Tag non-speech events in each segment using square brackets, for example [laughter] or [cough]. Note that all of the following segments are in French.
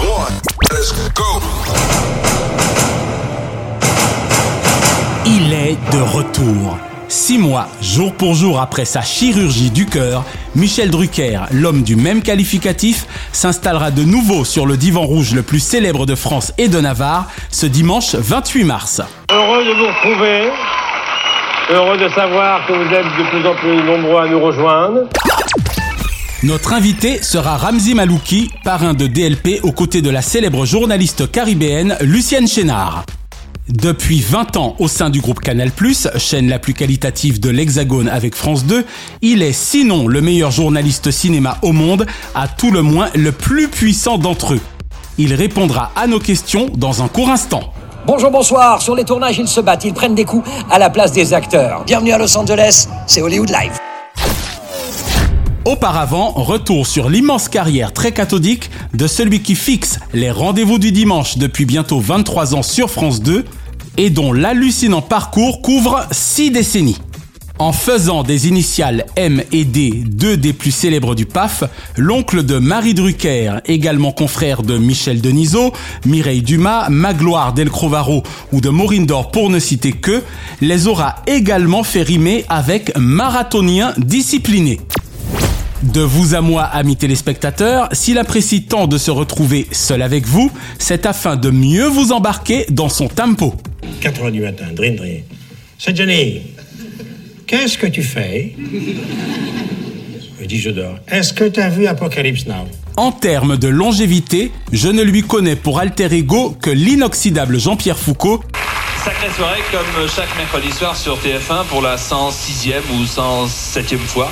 Three, two, one, let's go. Il est de retour. Six mois, jour pour jour après sa chirurgie du cœur, Michel Drucker, l'homme du même qualificatif, s'installera de nouveau sur le divan rouge le plus célèbre de France et de Navarre ce dimanche 28 mars. Heureux de vous retrouver. Heureux de savoir que vous êtes de plus en plus nombreux à nous rejoindre. Notre invité sera Ramzi Malouki, parrain de DLP aux côtés de la célèbre journaliste caribéenne Lucienne Chénard. Depuis 20 ans au sein du groupe Canal+, chaîne la plus qualitative de l'Hexagone avec France 2, il est sinon le meilleur journaliste cinéma au monde, à tout le moins le plus puissant d'entre eux. Il répondra à nos questions dans un court instant. Bonjour, bonsoir. Sur les tournages, ils se battent, ils prennent des coups à la place des acteurs. Bienvenue à Los Angeles, c'est Hollywood Live. Auparavant, retour sur l'immense carrière très cathodique de celui qui fixe les rendez-vous du dimanche depuis bientôt 23 ans sur France 2 et dont l'hallucinant parcours couvre 6 décennies. En faisant des initiales M et D, deux des plus célèbres du PAF, l'oncle de Marie Drucker, également confrère de Michel Denisot, Mireille Dumas, Magloire Del Crovaro ou de Maureen Dor pour ne citer que, les aura également fait rimer avec marathonien discipliné. De vous à moi, amis téléspectateurs, s'il apprécie tant de se retrouver seul avec vous, c'est afin de mieux vous embarquer dans son tempo. 4 heures du matin, drin drin. C'est Jenny. Qu'est-ce que tu fais? Je dis, je dors. Est-ce que tu as vu Apocalypse Now? En termes de longévité, je ne lui connais pour alter ego que l'inoxydable Jean-Pierre Foucault, Sacrée soirée comme chaque mercredi soir sur TF1 pour la 106e ou 107e fois.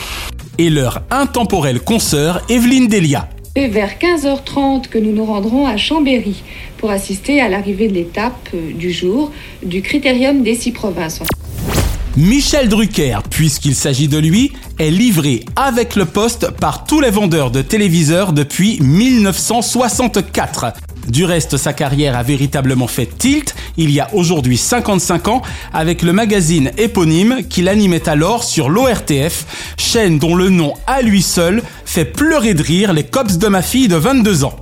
Et leur intemporelle consoeur Evelyne Delia. C'est vers 15h30 que nous nous rendrons à Chambéry pour assister à l'arrivée de l'étape euh, du jour du Critérium des six provinces. Michel Drucker, puisqu'il s'agit de lui, est livré avec le poste par tous les vendeurs de téléviseurs depuis 1964. Du reste, sa carrière a véritablement fait tilt il y a aujourd'hui 55 ans avec le magazine éponyme qu'il animait alors sur l'ORTF, chaîne dont le nom à lui seul fait pleurer de rire les cops de ma fille de 22 ans.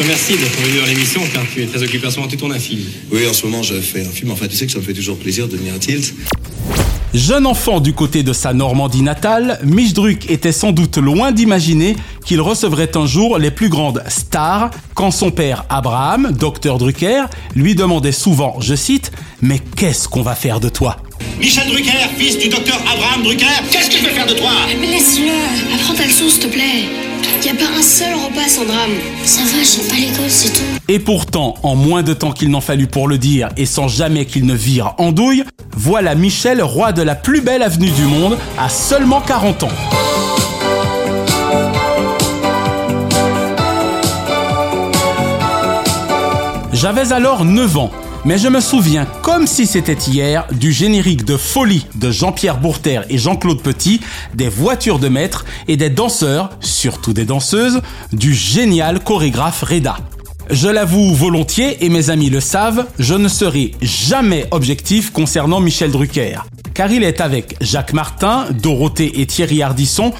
Je te remercie d'être venu dans l'émission car tu es très occupé en ce moment, tu tournes un film. Oui, en ce moment, je fais un film. Enfin, tu sais que ça me fait toujours plaisir de venir à Tilt. Jeune enfant du côté de sa Normandie natale, Druck était sans doute loin d'imaginer qu'il recevrait un jour les plus grandes stars quand son père Abraham, docteur Drucker, lui demandait souvent, je cite, Mais qu'est-ce qu'on va faire de toi? Michel Drucker, fils du docteur Abraham Drucker, qu'est-ce que je vais faire de toi? Mais laisse-le, apprends ta leçon s'il te plaît. Y a pas un seul repas sans drame. Ça va, j'aime pas l'école, c'est tout. Et pourtant, en moins de temps qu'il n'en fallut pour le dire et sans jamais qu'il ne vire en douille, voilà Michel roi de la plus belle avenue du monde à seulement 40 ans. J'avais alors 9 ans, mais je me souviens comme si c'était hier du générique de Folie de Jean-Pierre Bourter et Jean-Claude Petit, des voitures de maître et des danseurs, surtout des danseuses, du génial chorégraphe Reda. Je l'avoue volontiers et mes amis le savent, je ne serai jamais objectif concernant Michel Drucker, car il est avec Jacques Martin, Dorothée et Thierry Ardisson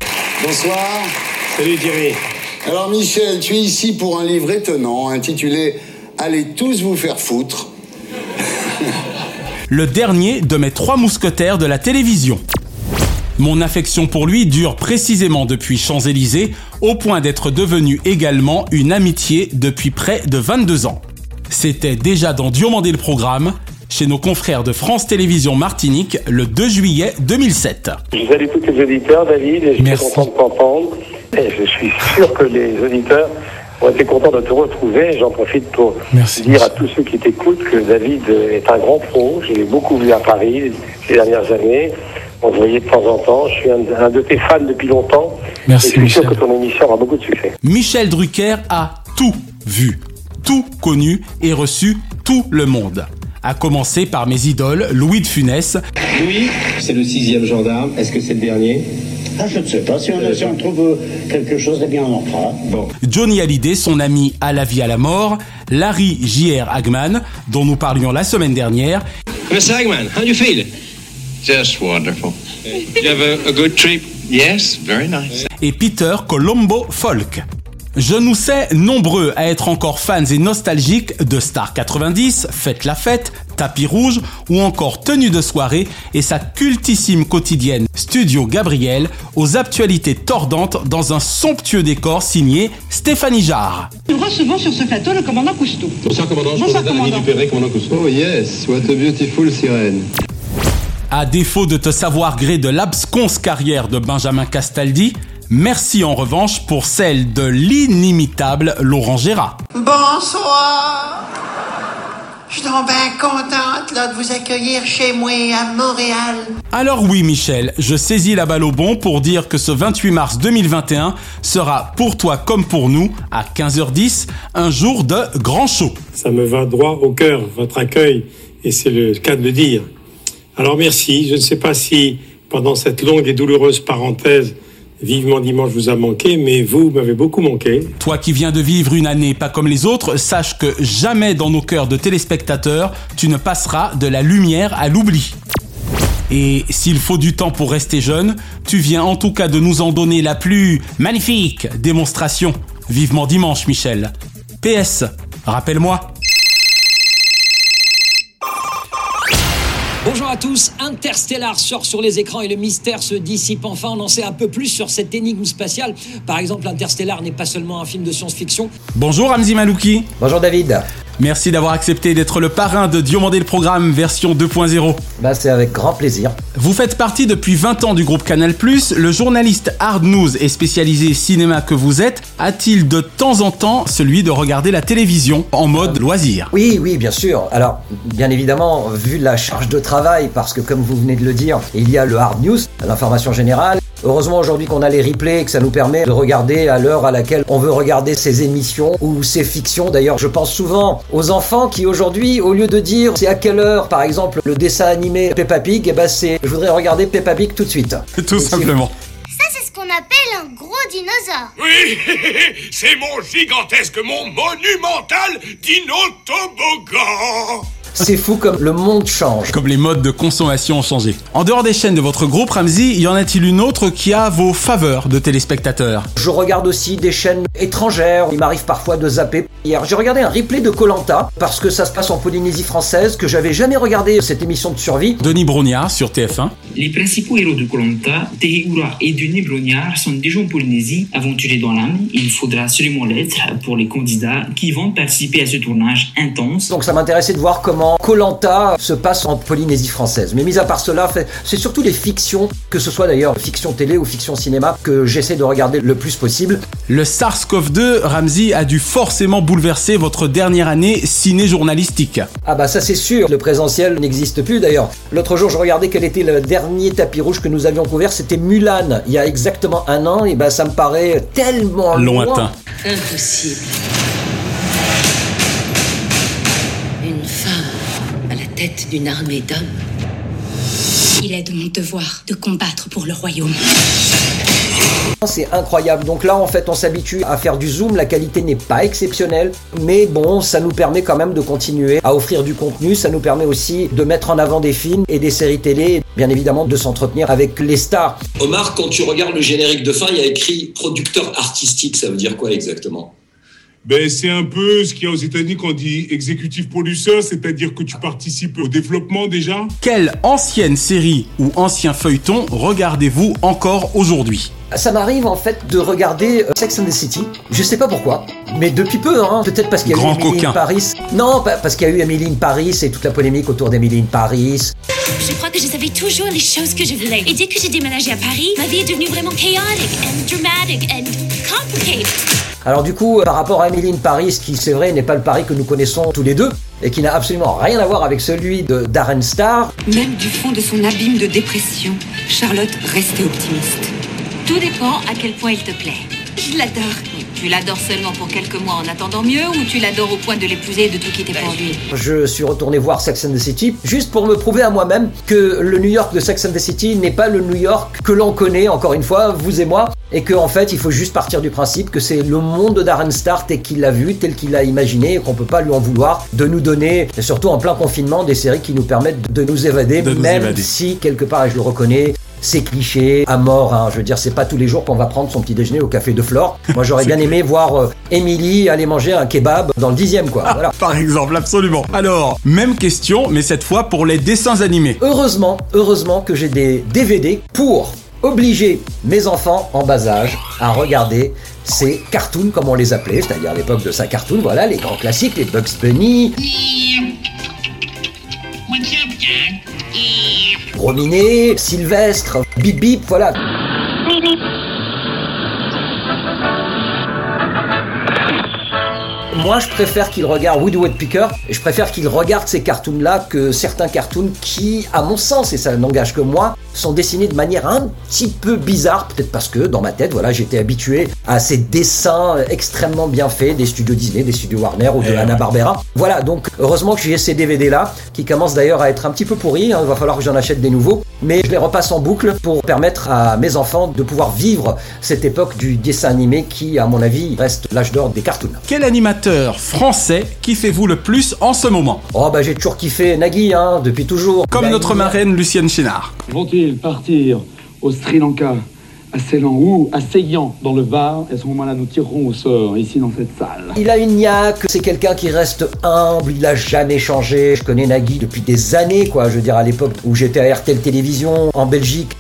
Bonsoir. Salut Thierry. Alors, Michel, tu es ici pour un livre étonnant intitulé Allez tous vous faire foutre. Le dernier de mes trois mousquetaires de la télévision. Mon affection pour lui dure précisément depuis Champs-Élysées, au point d'être devenue également une amitié depuis près de 22 ans. C'était déjà dans Diomandé le programme, chez nos confrères de France Télévisions Martinique, le 2 juillet 2007. Je salue tous les auditeurs, David, et je suis content de t'entendre. Et je suis sûr que les auditeurs ont été contents de te retrouver. J'en profite pour dire à tous ceux qui t'écoutent que David est un grand pro. Je l'ai beaucoup vu à Paris ces dernières années. On se voyait de temps en temps. Je suis un, un de tes fans depuis longtemps. Merci, et je suis sûr que ton émission aura beaucoup de succès. Michel Drucker a tout vu, tout connu et reçu tout le monde. À commencer par mes idoles, Louis de Funès. Louis, c'est le sixième gendarme. Est-ce que c'est le dernier? Ah, je ne sais pas. Si on, si on trouve euh, quelque chose, eh bien, on en fera. Bon. Johnny Hallyday, son ami à la vie à la mort. Larry J.R. Hagman, dont nous parlions la semaine dernière. Mr. Hagman, how do you feel? Just wonderful. You have a, a good trip? Yes, very nice. Et Peter Colombo Folk. Je nous sais nombreux à être encore fans et nostalgiques de Star 90, Faites la fête, Tapis rouge ou encore Tenue de soirée et sa cultissime quotidienne Studio Gabriel aux actualités tordantes dans un somptueux décor signé Stéphanie Jarre. Nous recevons sur ce plateau le commandant Cousteau. Bonsoir commandant, je Bonsoir, commandant. commandant Cousteau. Oh yes, what a beautiful sirène. À défaut de te savoir gré de l'absconce carrière de Benjamin Castaldi, merci en revanche pour celle de l'inimitable Laurent Gérard. Bonsoir. Je suis donc bien contente là, de vous accueillir chez moi à Montréal. Alors oui Michel, je saisis la balle au bon pour dire que ce 28 mars 2021 sera pour toi comme pour nous, à 15h10, un jour de grand show. Ça me va droit au cœur, votre accueil, et c'est le cas de le dire. Alors merci, je ne sais pas si pendant cette longue et douloureuse parenthèse, vivement dimanche vous a manqué, mais vous m'avez beaucoup manqué. Toi qui viens de vivre une année pas comme les autres, sache que jamais dans nos cœurs de téléspectateurs, tu ne passeras de la lumière à l'oubli. Et s'il faut du temps pour rester jeune, tu viens en tout cas de nous en donner la plus magnifique démonstration. Vivement dimanche, Michel. PS, rappelle-moi. Bonjour à tous, Interstellar sort sur les écrans et le mystère se dissipe enfin. On en sait un peu plus sur cette énigme spatiale. Par exemple, Interstellar n'est pas seulement un film de science-fiction. Bonjour Ramzi Malouki. Bonjour David. Merci d'avoir accepté d'être le parrain de Diomandé le Programme version 2.0. Bah, c'est avec grand plaisir. Vous faites partie depuis 20 ans du groupe Canal+, le journaliste hard news et spécialisé cinéma que vous êtes, a-t-il de temps en temps celui de regarder la télévision en mode loisir? Oui, oui, bien sûr. Alors, bien évidemment, vu la charge de travail, parce que comme vous venez de le dire, il y a le hard news, l'information générale. Heureusement aujourd'hui qu'on a les replays et que ça nous permet de regarder à l'heure à laquelle on veut regarder ces émissions ou ces fictions. D'ailleurs, je pense souvent aux enfants qui aujourd'hui, au lieu de dire c'est à quelle heure, par exemple, le dessin animé Peppa Pig, eh ben c'est je voudrais regarder Peppa Pig tout de suite. [laughs] Tout simplement. Ça, c'est ce qu'on appelle un gros dinosaure. Oui, [laughs] c'est mon gigantesque, mon monumental dino-toboggan. C'est fou comme le monde change. Comme les modes de consommation ont changé. En dehors des chaînes de votre groupe, Ramsey, y en a-t-il une autre qui a vos faveurs de téléspectateurs? Je regarde aussi des chaînes étrangères. Il m'arrive parfois de zapper. Hier, j'ai regardé un replay de Colanta parce que ça se passe en Polynésie française, que j'avais jamais regardé cette émission de survie. Denis Brognard sur TF1. Les principaux héros de Colanta, Tehiura et Denis Brognard, sont déjà en Polynésie, aventuriers dans l'âme. Il faudra absolument l'être pour les candidats qui vont participer à ce tournage intense. Donc ça m'intéressait de voir comment Colanta se passe en Polynésie française. Mais mis à part cela, c'est surtout les fictions, que ce soit d'ailleurs fiction télé ou fiction cinéma, que j'essaie de regarder le plus possible. Le SARS-CoV-2, Ramsey, a dû forcément bouleverser votre dernière année ciné-journalistique. Ah bah ça c'est sûr, le présentiel n'existe plus d'ailleurs. L'autre jour je regardais quel était le dernier tapis rouge que nous avions couvert, c'était Mulan, il y a exactement un an, et bah ça me paraît tellement lointain. Impossible. Une femme à la tête d'une armée d'hommes. Il est de mon devoir de combattre pour le royaume. C'est incroyable. Donc là, en fait, on s'habitue à faire du zoom. La qualité n'est pas exceptionnelle. Mais bon, ça nous permet quand même de continuer à offrir du contenu. Ça nous permet aussi de mettre en avant des films et des séries télé. Bien évidemment, de s'entretenir avec les stars. Omar, quand tu regardes le générique de fin, il y a écrit producteur artistique. Ça veut dire quoi exactement? Ben, c'est un peu ce qu'il y a aux États-Unis qu'on dit exécutif producer, c'est-à-dire que tu participes au développement déjà. Quelle ancienne série ou ancien feuilleton regardez-vous encore aujourd'hui? Ça m'arrive en fait de regarder euh, Sex and the City. Je sais pas pourquoi, mais depuis peu, hein. Peut-être parce qu'il y a eu Emily in Paris. Non, parce qu'il y a eu Emily in Paris et toute la polémique autour d'Emily in Paris. Je crois que je savais toujours les choses que je voulais. Et dès que j'ai déménagé à Paris, ma vie est devenue vraiment chaotique and dramatic and complicated. Alors du coup, par rapport à Emily in Paris, qui c'est vrai n'est pas le Paris que nous connaissons tous les deux, et qui n'a absolument rien à voir avec celui de Darren Star. Même du fond de son abîme de dépression, Charlotte restait optimiste. Tout dépend à quel point il te plaît. Je l'adore. Tu l'adores seulement pour quelques mois en attendant mieux ou tu l'adores au point de l'épouser et de tout quitter pour lui Je suis retourné voir Sex and the City juste pour me prouver à moi-même que le New York de Sex and the City n'est pas le New York que l'on connaît, encore une fois, vous et moi, et qu'en en fait il faut juste partir du principe que c'est le monde de Darren Star tel qu'il l'a vu, tel qu'il l'a imaginé, et qu'on peut pas lui en vouloir de nous donner, surtout en plein confinement, des séries qui nous permettent de nous évader, même si quelque part, et je le reconnais, c'est cliché, à mort. Hein. Je veux dire, c'est pas tous les jours qu'on va prendre son petit déjeuner au café de Flore. Moi, j'aurais [laughs] bien aimé voir euh, Émilie aller manger un kebab dans le dixième, quoi. Voilà. Par exemple, absolument. Alors, même question, mais cette fois pour les dessins animés. Heureusement, heureusement que j'ai des DVD pour obliger mes enfants en bas âge à regarder ces cartoons, comme on les appelait, c'est-à-dire à l'époque de sa cartoon, voilà, les grands classiques, les Bugs Bunny. Rominé, Sylvestre, Bip Bip, voilà. Moi, je préfère qu'il regarde Woody Woodpecker et je préfère qu'il regarde ces cartoons-là que certains cartoons qui, à mon sens, et ça n'engage que moi, sont dessinés de manière un petit peu bizarre, peut-être parce que dans ma tête, voilà, j'étais habitué à ces dessins extrêmement bien faits des studios Disney, des studios Warner ou de Hanna Barbera. Voilà, donc heureusement que j'ai ces DVD là, qui commencent d'ailleurs à être un petit peu pourris. Hein, il va falloir que j'en achète des nouveaux, mais je les repasse en boucle pour permettre à mes enfants de pouvoir vivre cette époque du dessin animé qui, à mon avis, reste l'âge d'or des cartoons. Quel animateur français kiffez-vous le plus en ce moment? Oh bah j'ai toujours kiffé Nagui, hein, depuis toujours. Comme notre marraine Lucienne Chénard partir au Sri Lanka, à Ceylan ou à Seyan dans le Var. Et à ce moment-là, nous tirerons au sort ici dans cette salle. Il a une niaque, c'est quelqu'un qui reste humble, il a jamais changé. Je connais Nagui depuis des années, quoi. Je veux dire, à l'époque où j'étais à RTL Télévision en Belgique.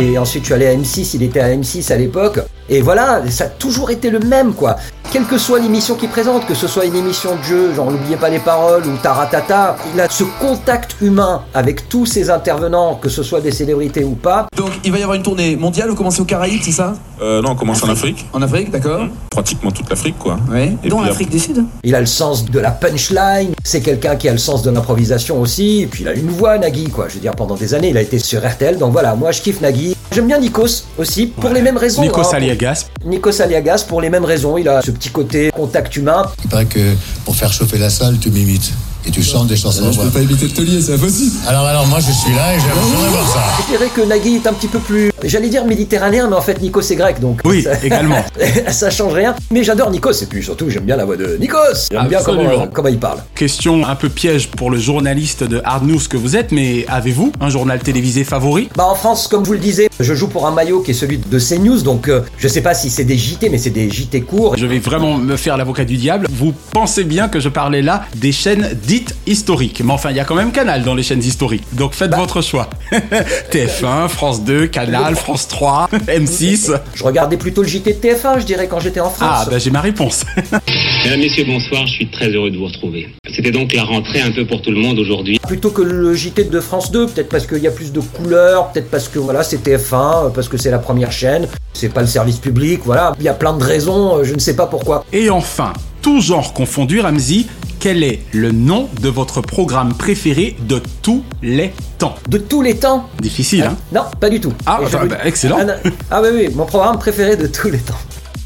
Et ensuite, je suis allé à M6, il était à M6 à l'époque. Et voilà, ça a toujours été le même, quoi. Quelle que soit l'émission qu'il présente, que ce soit une émission de jeu, genre n'oubliez pas les paroles ou Taratata, il a ce contact humain avec tous ses intervenants, que ce soit des célébrités ou pas. Donc il va y avoir une tournée mondiale, vous commencez aux Caraïbes, c'est ça euh, Non, on commence en Afrique. En Afrique, d'accord. Mmh. Pratiquement toute l'Afrique, quoi. Oui. Et Dans l'Afrique du Sud Il a le sens de la punchline, c'est quelqu'un qui a le sens de l'improvisation aussi, et puis il a une voix, Nagui, quoi. Je veux dire, pendant des années, il a été sur RTL, donc voilà, moi je kiffe Nagui. J'aime bien Nikos aussi, pour les mêmes raisons. Nikos hein, Aliagas. Nikos Aliagas, pour les mêmes raisons. Il a ce petit côté contact humain. Il paraît que pour faire chauffer la salle, tu m'imites. Et tu chantes des chansons. je peux pas imiter le taulier, c'est impossible. Alors, alors, moi, je suis là et j'aimerais voir ça. Je dirais que Nagui est un petit peu plus, j'allais dire méditerranéen, mais en fait, Nikos est grec, donc. Oui, également. [laughs] ça change rien. Mais j'adore Nikos, et puis surtout, j'aime bien la voix de Nikos. J'aime bien comment, comment, il parle. Question un peu piège pour le journaliste de Hard News que vous êtes, mais avez-vous un journal télévisé favori? Bah, en France, comme vous le disiez, je joue pour un maillot qui est celui de CNews, donc euh, je sais pas si c'est des JT, mais c'est des JT courts. Je vais vraiment me faire l'avocat du diable. Vous pensez bien que je parlais là des chaînes dites historiques. Mais enfin, il y a quand même Canal dans les chaînes historiques. Donc faites Bah. votre choix. [laughs] TF1, France 2, Canal, France 3, [laughs] M6. Je regardais plutôt le JT de TF1, je dirais, quand j'étais en France. Ah, bah j'ai ma réponse. [laughs] Mesdames, Messieurs, bonsoir, je suis très heureux de vous retrouver. C'était donc la rentrée un peu pour tout le monde aujourd'hui. Plutôt que le JT de France 2, peut-être parce qu'il y a plus de couleurs, peut-être parce que voilà, c'est TF1, parce que c'est la première chaîne, c'est pas le service public, voilà. Il y a plein de raisons, je ne sais pas pourquoi. Et enfin, tout genre confondu, Ramzi, quel est le nom de votre programme préféré de tous les temps? De tous les temps? Difficile, hein? Non, pas du tout. Ah, bah, excellent. Ah. Ah, oui, oui, mon programme préféré de tous les temps.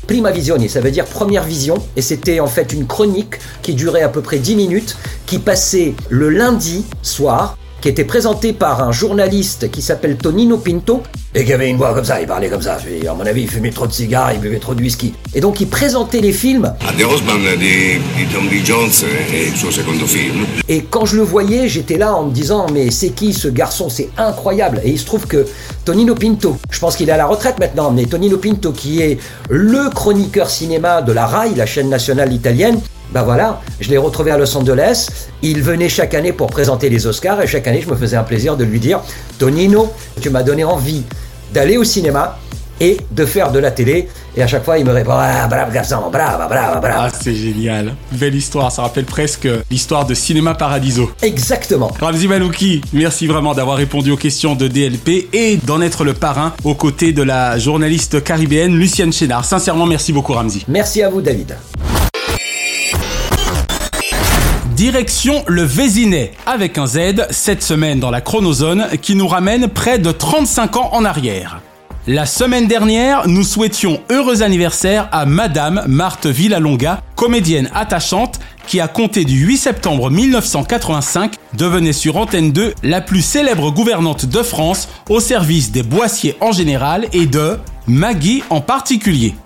Prima Visione, ça veut dire première vision, et c'était en fait une chronique qui durait à peu près 10 minutes, qui passait le lundi soir, qui était présentée par un journaliste qui s'appelle Tonino Pinto, et qui avait une voix comme ça, il parlait comme ça. Et à mon avis, il fumait trop de cigares, il buvait trop de whisky. Et donc il présentait les films. Et quand je le voyais, j'étais là en me disant mais c'est qui ce garçon? C'est incroyable. Et il se trouve que Tonino Pinto, je pense qu'il est à la retraite maintenant, mais Tonino Pinto qui est le chroniqueur cinéma de la RAI, la chaîne nationale italienne, ben voilà, je l'ai retrouvé à Los Angeles. Il venait chaque année pour présenter les Oscars et chaque année je me faisais un plaisir de lui dire Tonino, tu m'as donné envie d'aller au cinéma et de faire de la télé. Et à chaque fois, il me répond Ah, bravo garçon, bravo, bravo, bravo. Ah, c'est génial. Belle histoire. Ça rappelle presque l'histoire de Cinéma Paradiso. Exactement. Ramzi Malouki, merci vraiment d'avoir répondu aux questions de DLP et d'en être le parrain aux côtés de la journaliste caribéenne Lucienne Chénard. Sincèrement, merci beaucoup, Ramzi. Merci à vous, David. Direction le Vésinet avec un Z cette semaine dans la chronozone qui nous ramène près de 35 ans en arrière. La semaine dernière, nous souhaitions heureux anniversaire à Madame Marthe Villalonga, comédienne attachante qui a compté du 8 septembre 1985 devenait sur Antenne 2 la plus célèbre gouvernante de France au service des boissiers en général et de Maggie en particulier.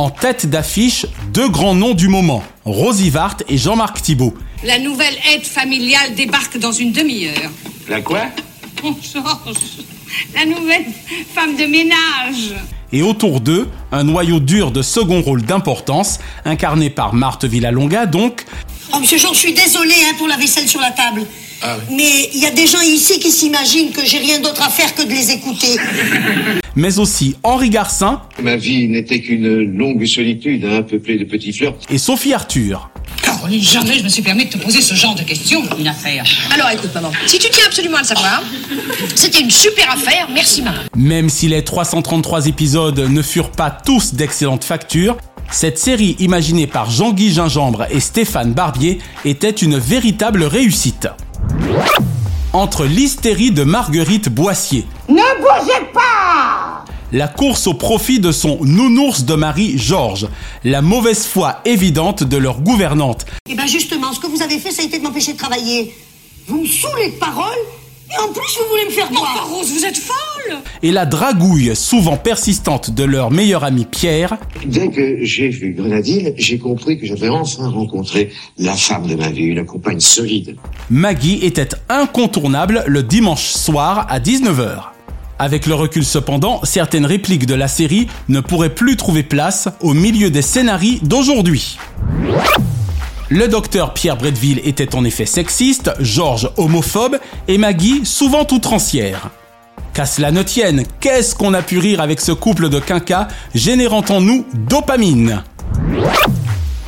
En tête d'affiche, deux grands noms du moment, Rosie Vart et Jean-Marc Thibault. La nouvelle aide familiale débarque dans une demi-heure. La quoi? Georges, la nouvelle femme de ménage. Et autour d'eux, un noyau dur de second rôle d'importance, incarné par Marthe Villalonga donc, Oh, monsieur Jean, je suis désolée hein, pour la vaisselle sur la table. Ah Mais il y a des gens ici qui s'imaginent que j'ai rien d'autre à faire que de les écouter. [laughs] mais aussi Henri Garcin Ma vie n'était qu'une longue solitude, hein, peuplée de petits flirts. et Sophie Arthur. Caroline, jamais je me suis permis de te poser ce genre de questions. Une affaire. Alors écoute, maman, si tu tiens absolument à le savoir, c'était une super affaire, merci, maman. Même si les 333 épisodes ne furent pas tous d'excellente facture, cette série imaginée par Jean-Guy Gingembre et Stéphane Barbier était une véritable réussite. Entre l'hystérie de Marguerite Boissier, Ne bougez pas! La course au profit de son nounours de mari Georges, la mauvaise foi évidente de leur gouvernante, Eh bien justement, ce que vous avez fait, ça a été de m'empêcher de travailler. Vous me saoulez de paroles, et en plus vous voulez me faire Enfin, boire. Rose, vous êtes folle et la dragouille souvent persistante de leur meilleur ami Pierre, Dès que j'ai vu Grenadine, j'ai compris que j'avais enfin rencontré la femme de ma vie, une compagne solide. Maggie était incontournable le dimanche soir à 19h. Avec le recul cependant, certaines répliques de la série ne pourraient plus trouver place au milieu des scénarii d'aujourd'hui. Le docteur Pierre Bretteville était en effet sexiste, Georges homophobe et Maggie souvent outrancière. Qu'à cela ne tienne, qu'est-ce qu'on a pu rire avec ce couple de quinquas générant en nous dopamine?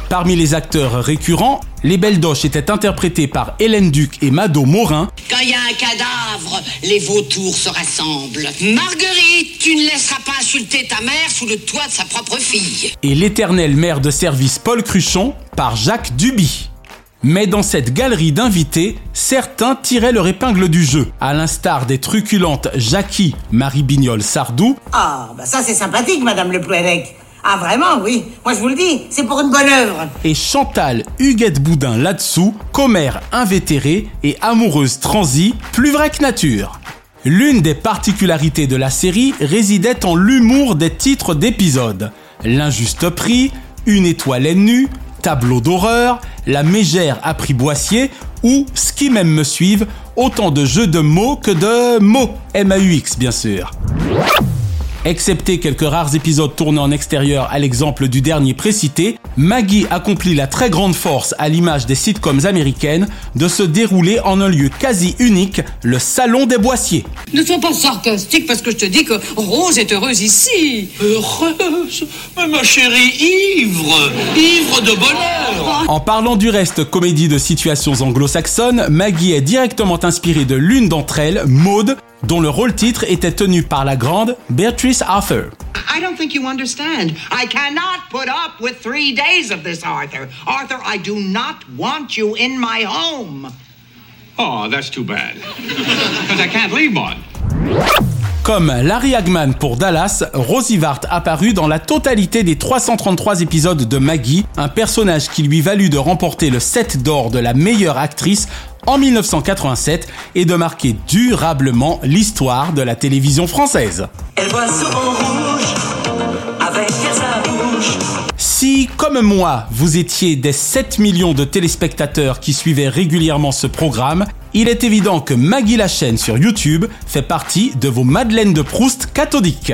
Parmi les acteurs récurrents, les Belles Doches étaient interprétées par Hélène Duc et Mado Morin, Quand il y a un cadavre, les vautours se rassemblent. Marguerite, tu ne laisseras pas insulter ta mère sous le toit de sa propre fille. et l'éternel maire de service Paul Cruchon par Jacques Duby. Mais dans cette galerie d'invités, certains tiraient leur épingle du jeu, à l'instar des truculentes Jackie, Marie Bignol Sardou, Ah, bah ça c'est sympathique, Madame Le Plouérec. Ah vraiment, oui. Moi je vous le dis, c'est pour une bonne œuvre. et Chantal Huguette Boudin là-dessous, commère invétérée et amoureuse transie, plus vraie que nature. L'une des particularités de la série résidait en l'humour des titres d'épisodes. L'injuste prix, Une étoile nue, Tableau d'horreur, La mégère à prix Boissier ou Ce qui m'aime me suivent, autant de jeux de mots que de mots, M-A-U-X bien sûr. Excepté quelques rares épisodes tournés en extérieur à l'exemple du dernier précité, Maggie accomplit la très grande force à l'image des sitcoms américaines de se dérouler en un lieu quasi unique, le Salon des Boissiers. Ne sois pas sarcastique parce que je te dis que Rose est heureuse ici. Heureuse Mais ma chérie, ivre Ivre de bonheur En parlant du reste comédie de situations anglo-saxonnes, Maggie est directement inspirée de l'une d'entre elles, Maud, dont le rôle-titre était tenu par la grande Beatrice Arthur. I don't think you understand. I cannot put up with three days of this, Arthur. Arthur, I do not want you in my home. Oh, that's too bad. [laughs] Because I can't leave one. Comme Larry Hagman pour Dallas, Rosie Vart apparut dans la totalité des 333 épisodes de Maggie, un personnage qui lui valut de remporter le 7 d'or de la meilleure actrice en 1987 et de marquer durablement l'histoire de la télévision française. Elle voit souvent rouge avec sa bouche. Si, comme moi, vous étiez des 7 millions de téléspectateurs qui suivaient régulièrement ce programme, il est évident que Maggie la chaîne sur YouTube fait partie de vos Madeleines de Proust cathodiques.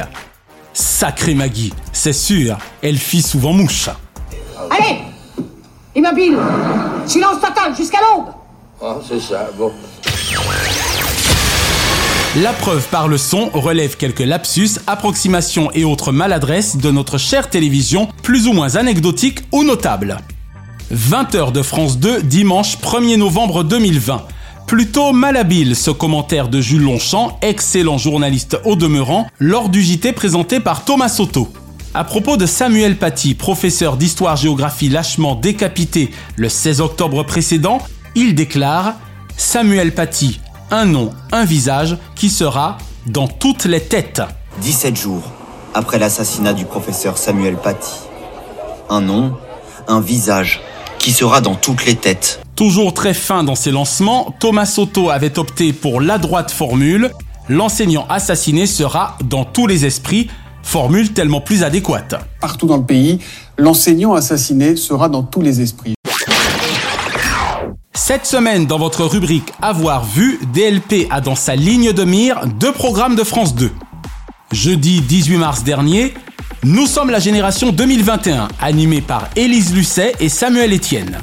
Sacrée Maggie, c'est sûr, elle fit souvent mouche. Allez Immobile Silence total jusqu'à l'aube Bon. La preuve par le son relève quelques lapsus, approximations et autres maladresses de notre chère télévision, plus ou moins anecdotiques ou notables. 20h de France 2, dimanche 1er novembre 2020. Plutôt malhabile ce commentaire de Jules Longchamp, excellent journaliste au demeurant, lors du JT présenté par Thomas Soto. À propos de Samuel Paty, professeur d'histoire-géographie lâchement décapité le 16 octobre précédent, il déclare Samuel Paty, un nom, un visage qui sera dans toutes les têtes. 17 jours après l'assassinat du professeur Samuel Paty. Un nom, un visage qui sera dans toutes les têtes. Toujours très fin dans ses lancements, Thomas Soto avait opté pour la droite formule l'enseignant assassiné sera dans tous les esprits, formule tellement plus adéquate. Partout dans le pays, l'enseignant assassiné sera dans tous les esprits. Cette semaine, dans votre rubrique Avoir vu, DLP a dans sa ligne de mire deux programmes de France 2. Jeudi 18 mars dernier, Nous sommes la génération 2021, animée par Élise Lucet et Samuel Etienne.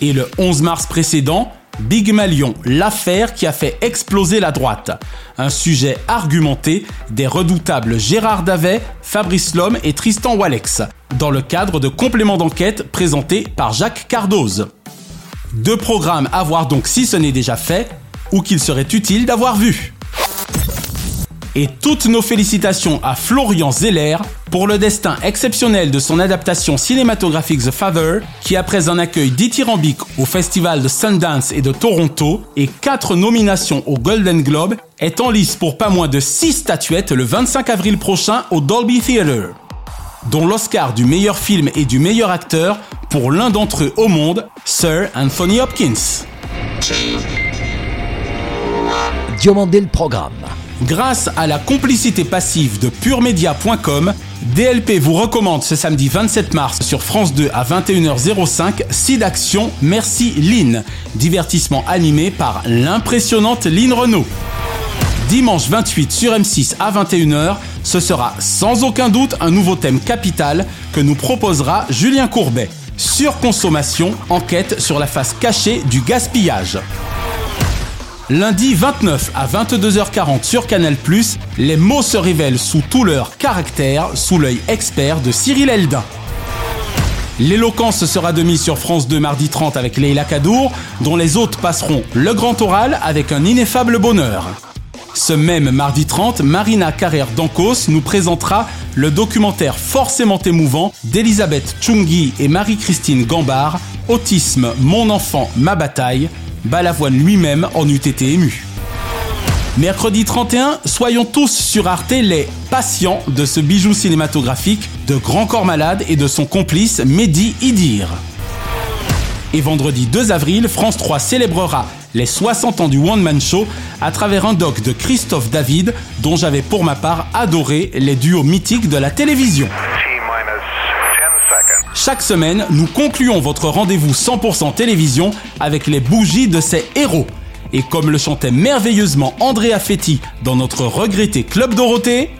Et le 11 mars précédent, Big Malion, l'affaire qui a fait exploser la droite. Un sujet argumenté des redoutables Gérard Davet, Fabrice Lhomme et Tristan Walex, dans le cadre de compléments d'enquête présentés par Jacques Cardoz. Deux programmes à voir donc si ce n'est déjà fait, ou qu'il serait utile d'avoir vu. Et toutes nos félicitations à Florian Zeller pour le destin exceptionnel de son adaptation cinématographique The Father, qui après un accueil dithyrambique au festival de Sundance et de Toronto et quatre nominations au Golden Globe, est en lice pour pas moins de 6 statuettes le 25 avril prochain au Dolby Theatre, dont l'Oscar du meilleur film et du meilleur acteur pour l'un d'entre eux au monde, Sir Anthony Hopkins. Diomandé le programme. Grâce à la complicité passive de puremedia.com, DLP vous recommande ce samedi 27 mars sur France 2 à 21h05 Site Action Merci Lynn, divertissement animé par l'impressionnante Lynn Renault. Dimanche 28 sur M6 à 21h, ce sera sans aucun doute un nouveau thème capital que nous proposera Julien Courbet. Surconsommation, enquête sur la face cachée du gaspillage. Lundi 29 à 22h40 sur Canal+, les mots se révèlent sous tout leur caractère, sous l'œil expert de Cyril Eldin. L'éloquence sera de mise sur France 2 mardi 30 avec Leila Kadour, dont les hôtes passeront le grand oral avec un ineffable bonheur. Ce même mardi 30, Marina Carrère d'Ancos nous présentera le documentaire forcément émouvant d'Elisabeth Chungi et Marie-Christine Gambard, Autisme, mon enfant, ma bataille, Balavoine lui-même en eût été ému. Mercredi 31, soyons tous sur Arte les patients de ce bijou cinématographique de Grand Corps Malade et de son complice Mehdi Idir. Et vendredi 2 avril, France 3 célébrera les 60 ans du One Man Show à travers un doc de Christophe David dont j'avais pour ma part adoré les duos mythiques de la télévision. Chaque semaine, nous concluons votre rendez-vous 100% télévision avec les bougies de ces héros. Et comme le chantait merveilleusement Andrea Fetti dans notre regretté Club Dorothée,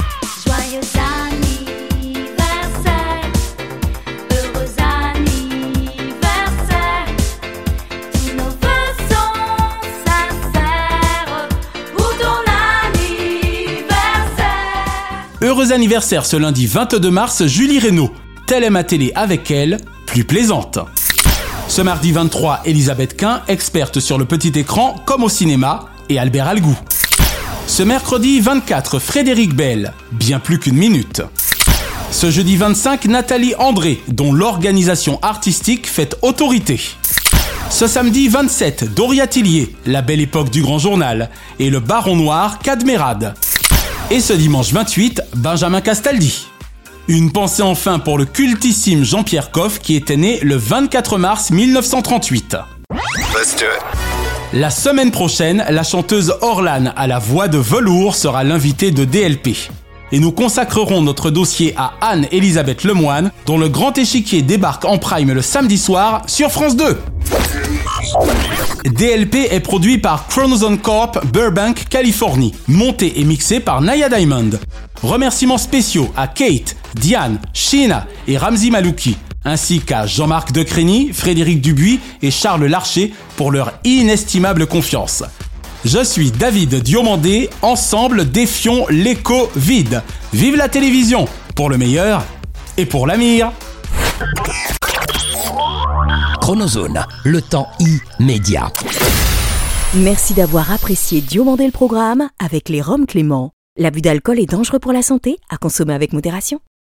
heureux anniversaire ce lundi 22 mars, Julie Reynaud. Telle est ma télé avec elle, plus plaisante. Ce mardi 23, Elisabeth Quint, experte sur le petit écran comme au cinéma, et Albert Algou. Ce mercredi 24, Frédéric Bell, bien plus qu'une minute. Ce jeudi 25, Nathalie André, dont l'organisation artistique fait autorité. Ce samedi 27, Doria Tillier, la belle époque du grand journal, et le baron noir Cadmerade. Et ce dimanche 28, Benjamin Castaldi. Une pensée enfin pour le cultissime Jean-Pierre Coff qui était né le 24 mars 1938. La semaine prochaine, la chanteuse Orlan à la voix de velours sera l'invitée de DLP. Et nous consacrerons notre dossier à Anne-Elisabeth Lemoine, dont le grand échiquier débarque en prime le samedi soir sur France 2. DLP est produit par Chronozone Corp Burbank, Californie, monté et mixé par Naya Diamond. Remerciements spéciaux à Kate, Diane, Sheena et Ramzi Malouki, ainsi qu'à Jean-Marc Decrény, Frédéric Dubuis et Charles Larcher pour leur inestimable confiance. Je suis David Diomandé, ensemble défions l'écho vide. Vive la télévision, pour le meilleur et pour l'avenir. Chronozone, le temps immédiat. Merci d'avoir apprécié Diomandé le programme avec les Roms Clément. L'abus d'alcool est dangereux pour la santé, à consommer avec modération.